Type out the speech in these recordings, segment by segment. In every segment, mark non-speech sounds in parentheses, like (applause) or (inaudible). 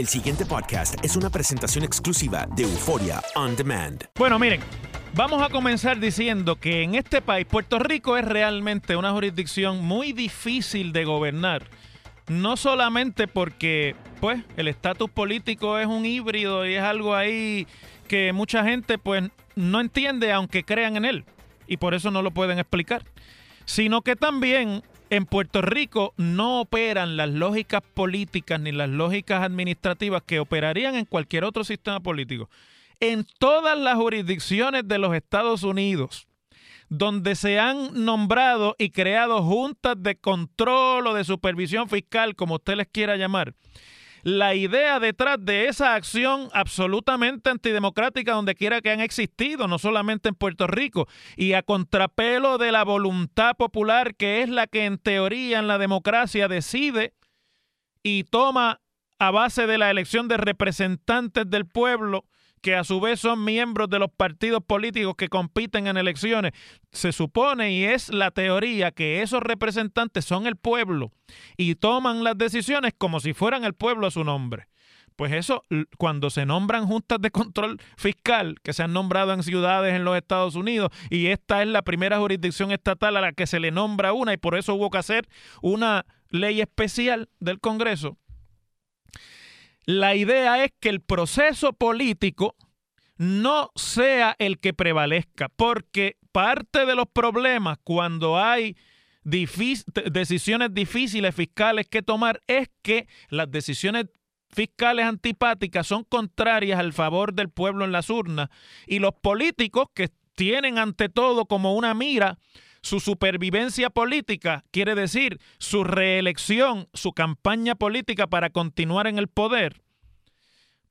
El siguiente podcast es una presentación exclusiva de Euforia On Demand. Bueno, miren, vamos a comenzar diciendo que en este país, Puerto Rico es realmente una jurisdicción muy difícil de gobernar. No solamente porque, pues, el estatus político es un híbrido y es algo ahí que mucha gente, pues, no entiende aunque crean en él. Y por eso no lo pueden explicar. Sino que también en Puerto Rico no operan las lógicas políticas ni las lógicas administrativas que operarían en cualquier otro sistema político. En todas las jurisdicciones de los Estados Unidos, donde se han nombrado y creado juntas de control o de supervisión fiscal, como usted les quiera llamar, la idea detrás de esa acción absolutamente antidemocrática donde quiera que han existido, no solamente en Puerto Rico, y a contrapelo de la voluntad popular, que es la que en teoría en la democracia decide y toma a base de la elección de representantes del pueblo, que a su vez son miembros de los partidos políticos que compiten en elecciones, se supone y es la teoría que esos representantes son el pueblo y toman las decisiones como si fueran el pueblo a su nombre. Pues eso, cuando se nombran juntas de control fiscal, que se han nombrado en ciudades en los Estados Unidos, y esta es la primera jurisdicción estatal a la que se le nombra una, y por eso hubo que hacer una ley especial del Congreso, la idea es que el proceso político no sea el que prevalezca, porque parte de los problemas cuando hay decisiones difíciles fiscales que tomar es que las decisiones fiscales antipáticas son contrarias al favor del pueblo en las urnas y los políticos que tienen ante todo como una mira su supervivencia política, quiere decir su reelección, su campaña política para continuar en el poder,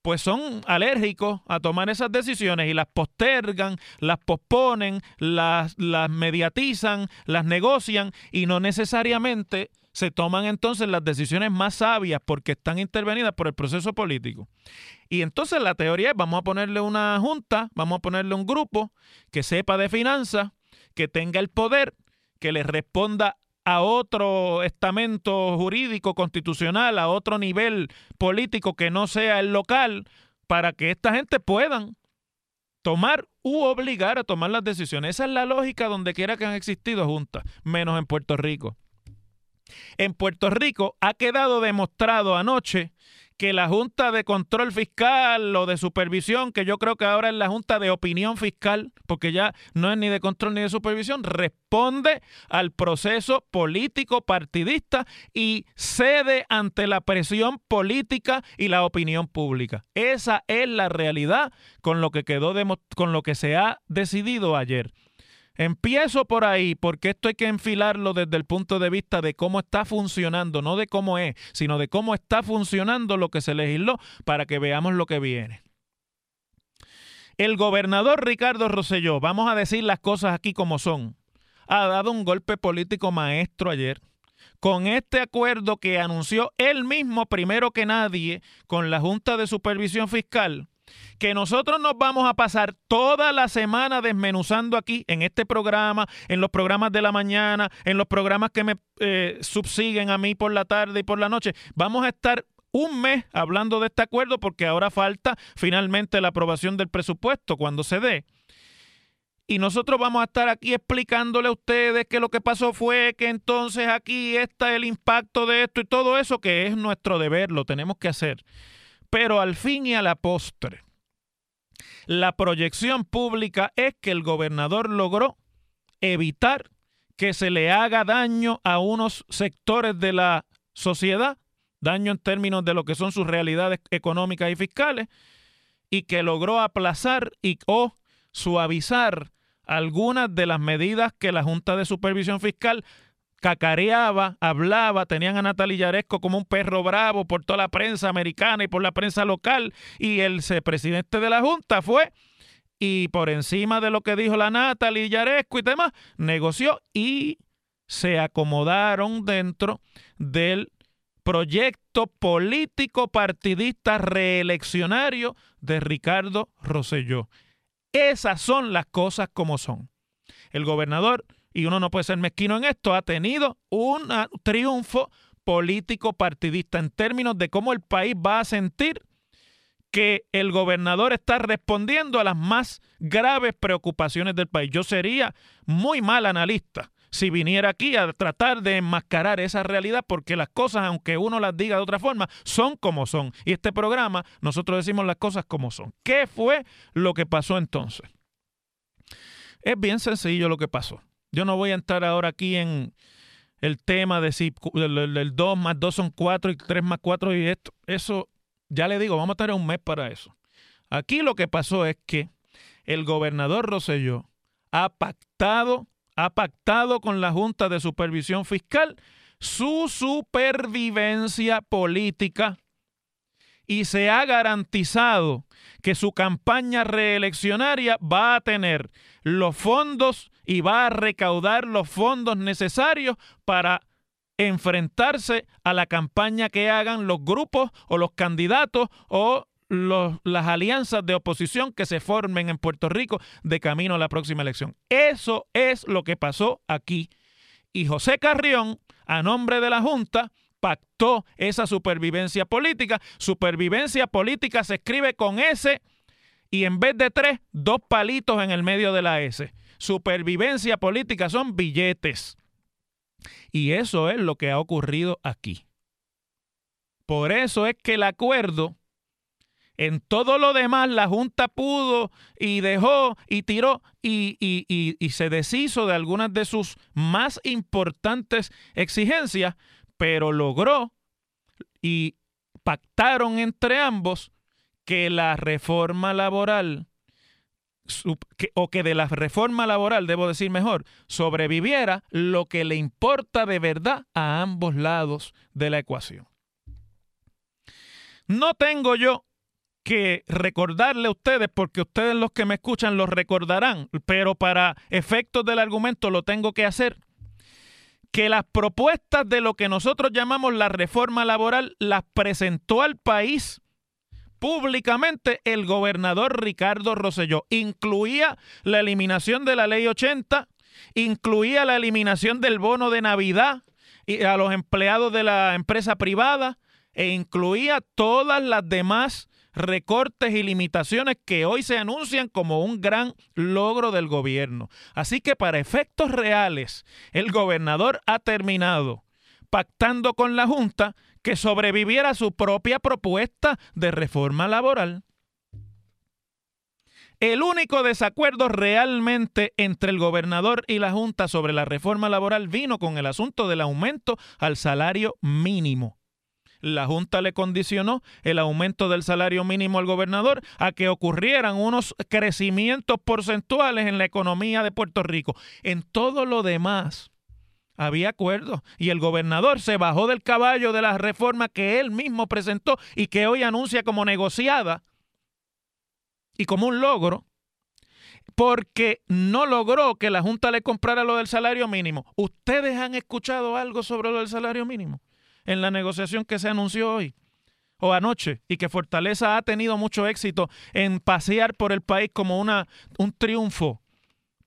pues son alérgicos a tomar esas decisiones y las postergan, las posponen, las, las mediatizan, las negocian y no necesariamente se toman entonces las decisiones más sabias porque están intervenidas por el proceso político. Y entonces la teoría es, vamos a ponerle una junta, vamos a ponerle un grupo que sepa de finanzas, que tenga el poder, que le responda a otro estamento jurídico constitucional, a otro nivel político que no sea el local, para que esta gente puedan tomar u obligar a tomar las decisiones. Esa es la lógica donde quiera que han existido juntas, menos en Puerto Rico. En Puerto Rico ha quedado demostrado anoche que la Junta de Control Fiscal o de Supervisión, que yo creo que ahora es la Junta de Opinión Fiscal, porque ya no es ni de control ni de supervisión, responde al proceso político partidista y cede ante la presión política y la opinión pública. Esa es la realidad con lo que quedó con lo que se ha decidido ayer. Empiezo por ahí, porque esto hay que enfilarlo desde el punto de vista de cómo está funcionando, no de cómo es, sino de cómo está funcionando lo que se legisló para que veamos lo que viene. El gobernador Ricardo Rosselló, vamos a decir las cosas aquí como son, ha dado un golpe político maestro ayer con este acuerdo que anunció él mismo primero que nadie con la Junta de Supervisión Fiscal que nosotros nos vamos a pasar toda la semana desmenuzando aquí en este programa, en los programas de la mañana, en los programas que me eh, subsiguen a mí por la tarde y por la noche. Vamos a estar un mes hablando de este acuerdo porque ahora falta finalmente la aprobación del presupuesto cuando se dé. y nosotros vamos a estar aquí explicándole a ustedes que lo que pasó fue que entonces aquí está el impacto de esto y todo eso que es nuestro deber, lo tenemos que hacer. Pero al fin y a la postre, la proyección pública es que el gobernador logró evitar que se le haga daño a unos sectores de la sociedad, daño en términos de lo que son sus realidades económicas y fiscales, y que logró aplazar y o suavizar algunas de las medidas que la Junta de Supervisión Fiscal cacareaba, hablaba, tenían a Natalia Yaresco como un perro bravo por toda la prensa americana y por la prensa local, y el presidente de la Junta fue y por encima de lo que dijo la Natalia Yaresco y demás, negoció y se acomodaron dentro del proyecto político partidista reeleccionario de Ricardo Rosselló. Esas son las cosas como son. El gobernador, y uno no puede ser mezquino en esto, ha tenido un triunfo político partidista en términos de cómo el país va a sentir que el gobernador está respondiendo a las más graves preocupaciones del país. Yo sería muy mal analista si viniera aquí a tratar de enmascarar esa realidad, porque las cosas, aunque uno las diga de otra forma, son como son. Y este programa, nosotros decimos las cosas como son. ¿Qué fue lo que pasó entonces? Es bien sencillo lo que pasó. Yo no voy a entrar ahora aquí en el tema de si el, 2 más 2 son 4 y 3 más 4 y esto. Eso, ya le digo, vamos a tener un mes para eso. Aquí lo que pasó es que el gobernador Roselló ha pactado ha pactado con la Junta de Supervisión Fiscal su supervivencia política y se ha garantizado que su campaña reeleccionaria va a tener los fondos y va a recaudar los fondos necesarios para enfrentarse a la campaña que hagan los grupos o los candidatos o las alianzas de oposición que se formen en Puerto Rico de camino a la próxima elección. Eso es lo que pasó aquí. Y José Carrión, a nombre de la Junta, pactó esa supervivencia política. Supervivencia política se escribe con S y en vez de tres, dos palitos en el medio de la S. Supervivencia política son billetes. Y eso es lo que ha ocurrido aquí. Por eso es que el acuerdo en todo lo demás, la Junta pudo y dejó y tiró y, y, se deshizo de algunas de sus más importantes exigencias, pero logró y pactaron entre ambos que la reforma laboral, o que de la reforma laboral, debo decir mejor, sobreviviera lo que le importa de verdad a ambos lados de la ecuación. No tengo yo que recordarle a ustedes, porque ustedes los que me escuchan lo recordarán, pero para efectos del argumento lo tengo que hacer, que las propuestas de lo que nosotros llamamos la reforma laboral las presentó al país públicamente el gobernador Ricardo Rosselló. Incluía la eliminación de la ley 80, incluía la eliminación del bono de Navidad a los empleados de la empresa privada e incluía todas las demás recortes y limitaciones que hoy se anuncian como un gran logro del gobierno. Así que para efectos reales, el gobernador ha terminado pactando con la Junta que sobreviviera su propia propuesta de reforma laboral. El único desacuerdo realmente entre el gobernador y la Junta sobre la reforma laboral vino con el asunto del aumento al salario mínimo la Junta le condicionó el aumento del salario mínimo al gobernador a que ocurrieran unos crecimientos porcentuales en la economía de Puerto Rico. En todo lo demás había acuerdo y el gobernador se bajó del caballo de la reforma que él mismo presentó y que hoy anuncia como negociada y como un logro porque no logró que la Junta le comprara lo del salario mínimo. ¿Ustedes han escuchado algo sobre lo del salario mínimo? en la negociación que se anunció hoy o anoche y que Fortaleza ha tenido mucho éxito en pasear por el país como una, un triunfo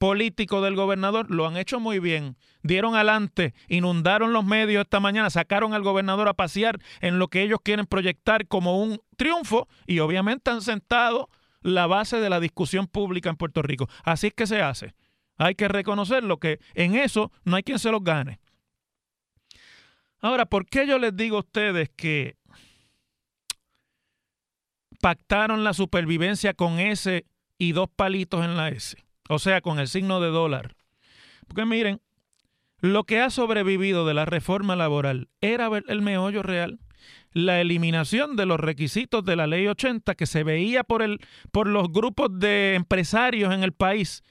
político del gobernador, lo han hecho muy bien. Dieron adelante, inundaron los medios esta mañana, sacaron al gobernador a pasear en lo que ellos quieren proyectar como un triunfo y obviamente han sentado la base de la discusión pública en Puerto Rico. Así es que se hace. Hay que reconocerlo, que en eso no hay quien se los gane. Ahora, ¿por qué yo les digo a ustedes que pactaron la supervivencia con S y dos palitos en la S? O sea, con el signo de dólar. Porque miren, lo que ha sobrevivido de la reforma laboral era el meollo real la eliminación de los requisitos de la ley 80 que se veía por, el, por los grupos de empresarios en el país,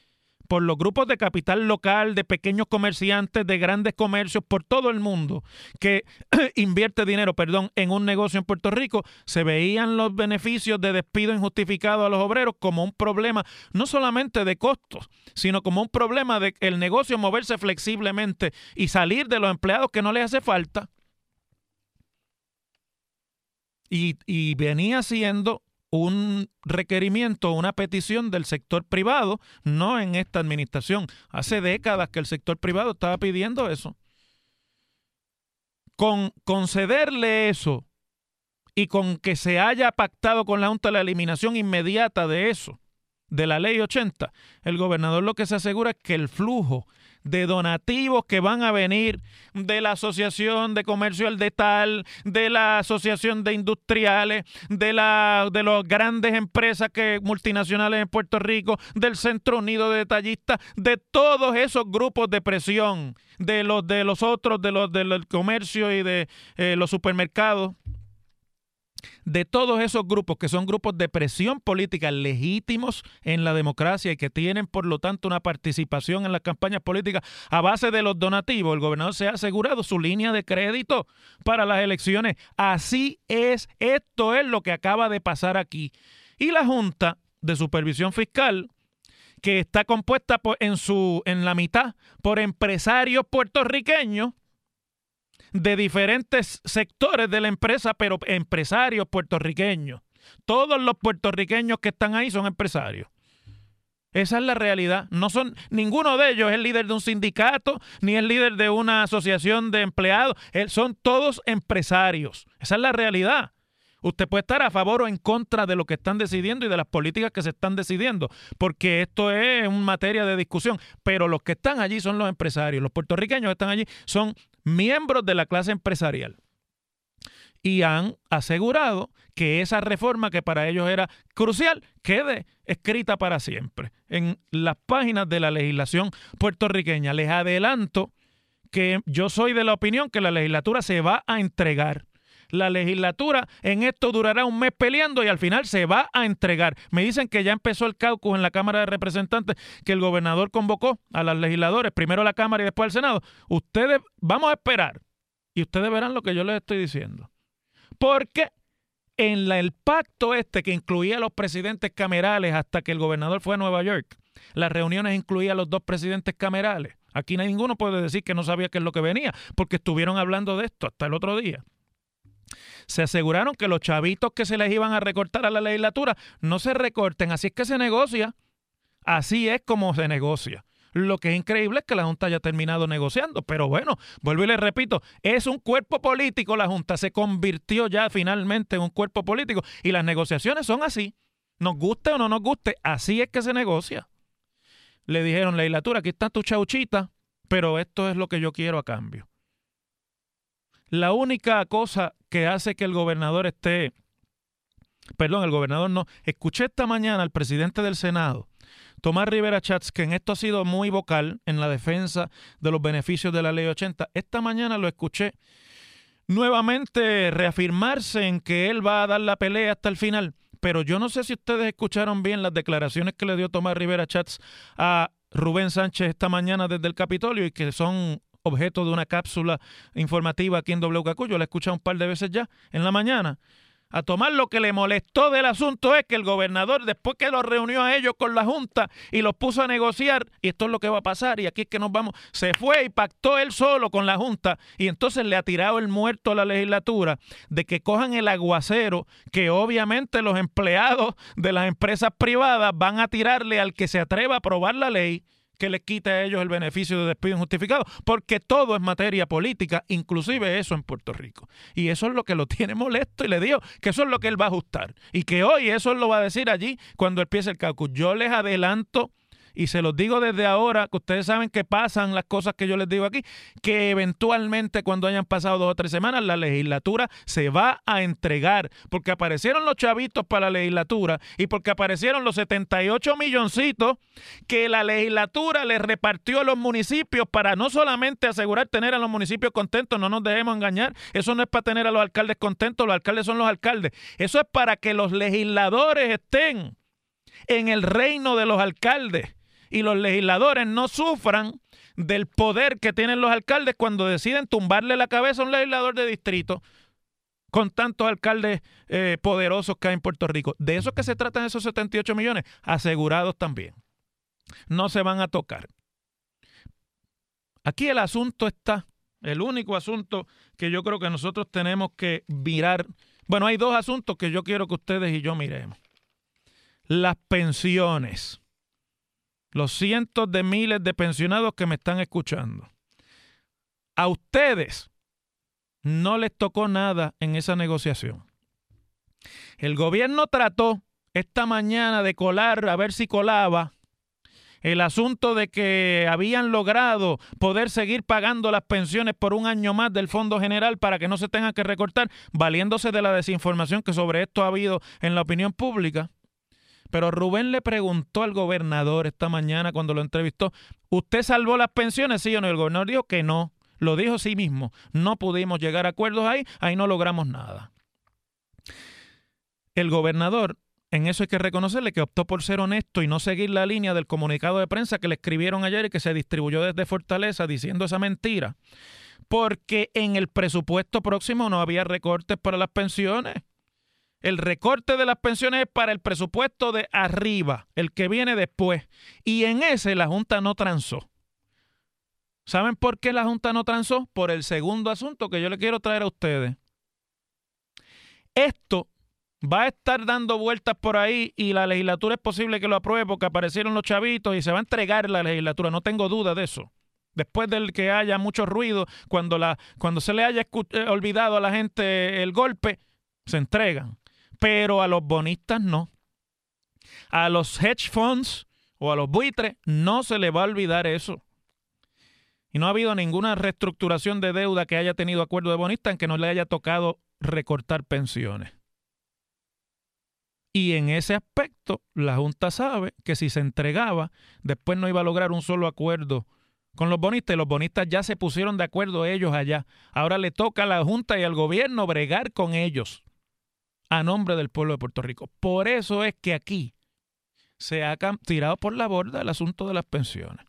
por los grupos de capital local, de pequeños comerciantes, de grandes comercios, por todo el mundo que (clears throat) invierte dinero, perdón, en un negocio en Puerto Rico, se veían los beneficios de despido injustificado a los obreros como un problema no solamente de costos, sino como un problema de el negocio moverse flexiblemente y salir de los empleados que no les hace falta. Y, venía siendo un requerimiento, una petición del sector privado, no en esta administración. Hace décadas que el sector privado estaba pidiendo eso. Con concederle eso y con que se haya pactado con la Junta la eliminación inmediata de eso, de la ley 80, el gobernador lo que se asegura es que el flujo de donativos que van a venir de la Asociación de Comercio al Detal, de la Asociación de Industriales, de, la, de las grandes empresas que, multinacionales en Puerto Rico, del Centro Unido de Detallistas, de todos esos grupos de presión, de los, de los otros, de los del comercio y de eh, los supermercados de todos esos grupos que son grupos de presión política legítimos en la democracia y que tienen por lo tanto una participación en las campañas políticas a base de los donativos, el gobernador se ha asegurado su línea de crédito para las elecciones. Así es, esto es lo que acaba de pasar aquí. Y la Junta de Supervisión Fiscal que está compuesta en, su, en la mitad por empresarios puertorriqueños de diferentes sectores de la empresa, pero empresarios puertorriqueños. Todos los puertorriqueños que están ahí son empresarios. Esa es la realidad. No son ninguno de ellos es el líder de un sindicato ni es líder de una asociación de empleados. Son todos empresarios. Esa es la realidad. Usted puede estar a favor o en contra de lo que están decidiendo y de las políticas que se están decidiendo, porque esto es una materia de discusión. Pero los que están allí son los empresarios. Los puertorriqueños que están allí son miembros de la clase empresarial. Y han asegurado que esa reforma que para ellos era crucial quede escrita para siempre en las páginas de la legislación puertorriqueña. Les adelanto que yo soy de la opinión que la legislatura se va a entregar la legislatura en esto durará un mes peleando y al final se va a entregar. Me dicen que ya empezó el caucus en la Cámara de Representantes, que el gobernador convocó a los legisladores, primero a la Cámara y después al Senado. Ustedes, vamos a esperar y ustedes verán lo que yo les estoy diciendo. Porque en el pacto este que incluía a los presidentes camerales hasta que el gobernador fue a Nueva York, las reuniones incluían a los dos presidentes camerales. Aquí ninguno puede decir que no sabía qué es lo que venía, porque estuvieron hablando de esto hasta el otro día se aseguraron que los chavitos que se les iban a recortar a la legislatura no se recorten. Así es que se negocia. Así es como se negocia. Lo que es increíble es que la Junta haya terminado negociando, pero bueno, vuelvo y le repito, es un cuerpo político, la Junta se convirtió ya finalmente en un cuerpo político y las negociaciones son así. Nos guste o no nos guste, así es que se negocia. Le dijeron, legislatura, aquí está tu chauchita, pero esto es lo que yo quiero a cambio. La única cosa que hace que el gobernador esté, perdón, el gobernador no, escuché esta mañana al presidente del Senado, Tomás Rivera Chats, que en esto ha sido muy vocal en la defensa de los beneficios de la ley 80. Esta mañana lo escuché nuevamente reafirmarse en que él va a dar la pelea hasta el final. Pero yo no sé si ustedes escucharon bien las declaraciones que le dio Tomás Rivera Chats a Rubén Sánchez esta mañana desde el Capitolio y que son objeto de una cápsula informativa aquí en WKQ. Yo la he escuchado un par de veces ya en la mañana. A tomar lo que le molestó del asunto es que el gobernador, después que los reunió a ellos con la Junta y los puso a negociar, y esto es lo que va a pasar, y aquí es que nos vamos, se fue y pactó él solo con la Junta, y entonces le ha tirado el muerto a la legislatura de que cojan el aguacero que obviamente los empleados de las empresas privadas van a tirarle al que se atreva a aprobar la ley que les quite a ellos el beneficio de despido injustificado, porque todo es materia política, inclusive eso en Puerto Rico. Y eso es lo que lo tiene molesto y le digo que eso es lo que él va a ajustar y que hoy eso lo va a decir allí cuando empiece el caucus. Yo les adelanto y se los digo desde ahora, que ustedes saben que pasan las cosas que yo les digo aquí, que eventualmente cuando hayan pasado dos o tres semanas, la legislatura se va a entregar, porque aparecieron los chavitos para la legislatura y porque aparecieron los 78 milloncitos que la legislatura le repartió a los municipios para no solamente asegurar tener a los municipios contentos, no nos dejemos engañar, eso no es para tener a los alcaldes contentos, los alcaldes son los alcaldes, eso es para que los legisladores estén en el reino de los alcaldes y los legisladores no sufran del poder que tienen los alcaldes cuando deciden tumbarle la cabeza a un legislador de distrito con tantos alcaldes eh, poderosos que hay en Puerto Rico. De eso que se tratan esos 78 millones, asegurados también. No se van a tocar. Aquí el asunto está, el único asunto que yo creo que nosotros tenemos que mirar. Bueno, hay dos asuntos que yo quiero que ustedes y yo miremos. Las pensiones los cientos de miles de pensionados que me están escuchando. A ustedes no les tocó nada en esa negociación. El gobierno trató esta mañana de colar, a ver si colaba, el asunto de que habían logrado poder seguir pagando las pensiones por un año más del Fondo General para que no se tengan que recortar, valiéndose de la desinformación que sobre esto ha habido en la opinión pública. Pero Rubén le preguntó al gobernador esta mañana cuando lo entrevistó, ¿usted salvó las pensiones? Sí o no. El gobernador dijo que no. Lo dijo sí mismo. No pudimos llegar a acuerdos ahí, ahí no logramos nada. El gobernador, en eso hay que reconocerle que optó por ser honesto y no seguir la línea del comunicado de prensa que le escribieron ayer y que se distribuyó desde Fortaleza diciendo esa mentira. Porque en el presupuesto próximo no había recortes para las pensiones. El recorte de las pensiones es para el presupuesto de arriba, el que viene después. Y en ese la Junta no transó. ¿Saben por qué la Junta no transó? Por el segundo asunto que yo le quiero traer a ustedes. Esto va a estar dando vueltas por ahí y la legislatura es posible que lo apruebe porque aparecieron los chavitos y se va a entregar la legislatura, no tengo duda de eso. Después del que haya mucho ruido, cuando, la, cuando se le haya eh, olvidado a la gente el golpe, se entregan pero a los bonistas no. A los hedge funds o a los buitres no se le va a olvidar eso. Y no ha habido ninguna reestructuración de deuda que haya tenido acuerdo de bonistas en que no le haya tocado recortar pensiones. Y en ese aspecto, la Junta sabe que si se entregaba, después no iba a lograr un solo acuerdo con los bonistas y los bonistas ya se pusieron de acuerdo ellos allá. Ahora le toca a la Junta y al gobierno bregar con ellos a nombre del pueblo de Puerto Rico. Por eso es que aquí se ha tirado por la borda el asunto de las pensiones.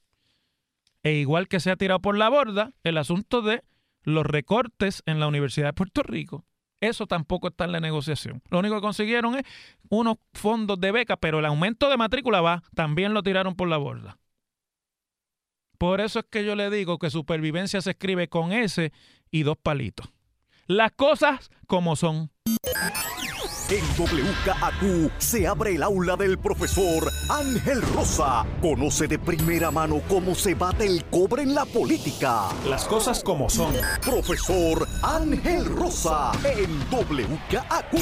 E igual que se ha tirado por la borda el asunto de los recortes en la Universidad de Puerto Rico. Eso tampoco está en la negociación. Lo único que consiguieron es unos fondos de beca, pero el aumento de matrícula va, también lo tiraron por la borda. Por eso es que yo le digo que supervivencia se escribe con S y dos palitos. Las cosas como son. En WKAQ se abre el aula del profesor Ángel Rosa. Conoce de primera mano cómo se bate el cobre en la política. Las cosas como son. Profesor Ángel Rosa en WKAQ.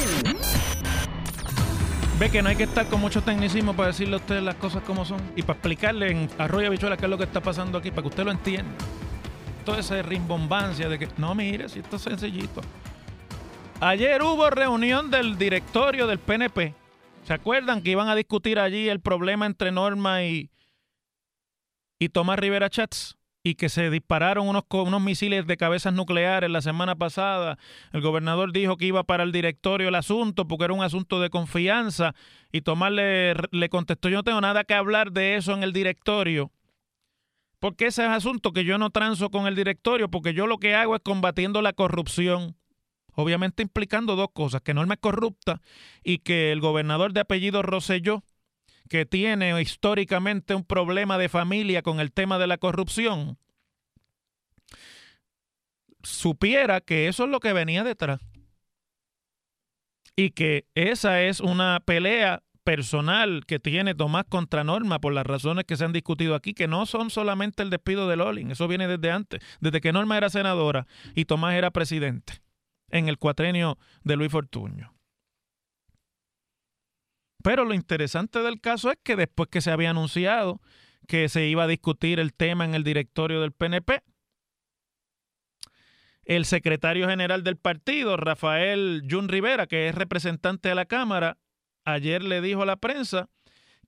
Ve que no hay que estar con mucho tecnicismo para decirle a usted las cosas como son y para explicarle en arroyo bichuela qué es lo que está pasando aquí, para que usted lo entienda. Toda esa rimbombancia de que, no, mire, si esto es sencillito. Ayer hubo reunión del directorio del PNP. ¿Se acuerdan que iban a discutir allí el problema entre Norma y, y Tomás Rivera Chats? Y que se dispararon unos, unos misiles de cabezas nucleares la semana pasada. El gobernador dijo que iba para el directorio el asunto porque era un asunto de confianza. Y Tomás le, le contestó: Yo no tengo nada que hablar de eso en el directorio porque ese es asunto que yo no transo con el directorio, porque yo lo que hago es combatiendo la corrupción. Obviamente implicando dos cosas, que Norma es corrupta y que el gobernador de apellido Rosselló, que tiene históricamente un problema de familia con el tema de la corrupción, supiera que eso es lo que venía detrás. Y que esa es una pelea personal que tiene Tomás contra Norma por las razones que se han discutido aquí, que no son solamente el despido de Lolin, eso viene desde antes, desde que Norma era senadora y Tomás era presidente en el cuatrenio de Luis Fortuño. Pero lo interesante del caso es que después que se había anunciado que se iba a discutir el tema en el directorio del PNP, el secretario general del partido, Rafael Jun Rivera, que es representante de la Cámara, ayer le dijo a la prensa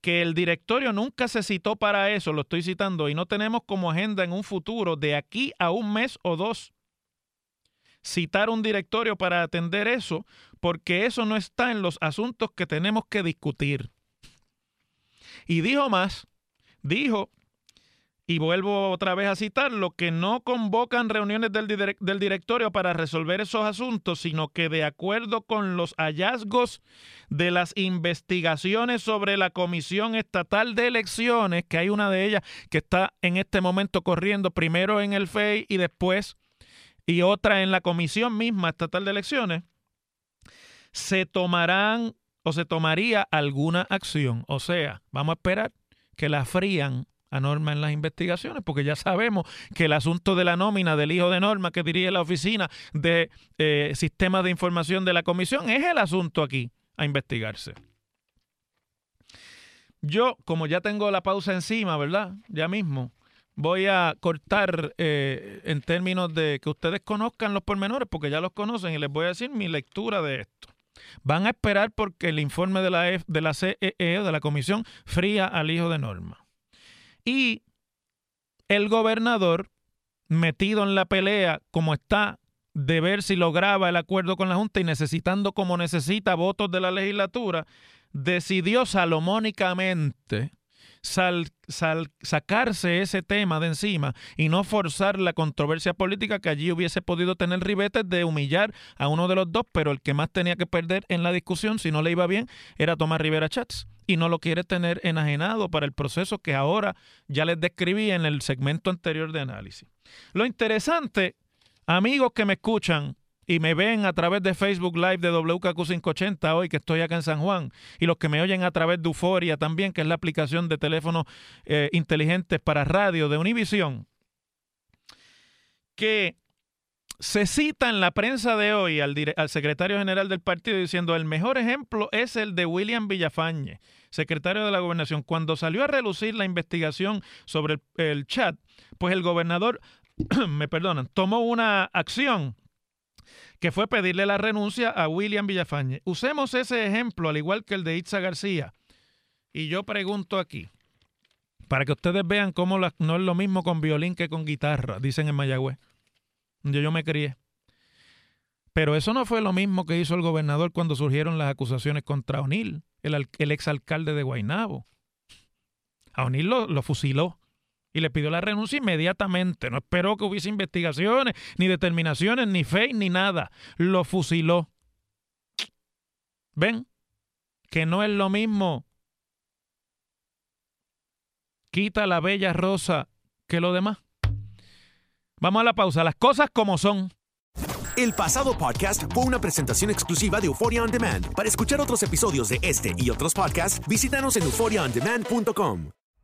que el directorio nunca se citó para eso, lo estoy citando, y no tenemos como agenda en un futuro de aquí a un mes o dos citar un directorio para atender eso, porque eso no está en los asuntos que tenemos que discutir. Y dijo más, dijo, y vuelvo otra vez a citarlo, que no convocan reuniones del, del, directorio para resolver esos asuntos, sino que de acuerdo con los hallazgos de las investigaciones sobre la Comisión Estatal de Elecciones, que hay una de ellas que está en este momento corriendo primero en el FEI y después y otra en la Comisión misma Estatal de Elecciones, se tomarán o se tomaría alguna acción. O sea, vamos a esperar que la frían a Norma en las investigaciones, porque ya sabemos que el asunto de la nómina del hijo de Norma que dirige la oficina de eh, sistemas de información de la comisión es el asunto aquí a investigarse. Yo, como ya tengo la pausa encima, ¿verdad? Ya mismo, voy a cortar eh, en términos de que ustedes conozcan los pormenores, porque ya los conocen, y les voy a decir mi lectura de esto. Van a esperar porque el informe de la, de la CEE, de la Comisión, fría al hijo de Norma. Y el gobernador, metido en la pelea como está, de ver si lograba el acuerdo con la Junta y necesitando como necesita votos de la legislatura, decidió salomónicamente sacarse ese tema de encima y no forzar la controversia política que allí hubiese podido tener ribetes de humillar a uno de los dos, pero el que más tenía que perder en la discusión, si no le iba bien, era Tomás Rivera Chats. Y no lo quiere tener enajenado para el proceso que ahora ya les describí en el segmento anterior de análisis. Lo interesante, amigos que me escuchan, y me ven a través de Facebook Live de WKQ580 hoy que estoy acá en San Juan y los que me oyen a través de Euforia también, que es la aplicación de teléfonos eh, inteligentes para radio de Univision, que se cita en la prensa de hoy al, al, secretario general del partido diciendo el mejor ejemplo es el de William Villafañe, secretario de la gobernación. Cuando salió a relucir la investigación sobre el, el chat, pues el gobernador, (clears throat) me perdonan, tomó una acción que fue pedirle la renuncia a William Villafañe. Usemos ese ejemplo, al igual que el de Itza García. Y yo pregunto aquí, para que ustedes vean cómo no es lo mismo con violín que con guitarra, dicen en Mayagüez, yo me crié. Pero eso no fue lo mismo que hizo el gobernador cuando surgieron las acusaciones contra O'Neill, el, el exalcalde de Guaynabo. A O'Neill lo fusiló y le pidió la renuncia inmediatamente. No esperó que hubiese investigaciones, ni determinaciones, ni fe, ni nada. Lo fusiló. ¿Ven? Que no es lo mismo. Quita la bella rosa que lo demás. Vamos a la pausa. Las cosas como son. El pasado podcast fue una presentación exclusiva de Euphoria On Demand. Para escuchar otros episodios de este y otros podcasts, visítanos en euphoriaondemand.com.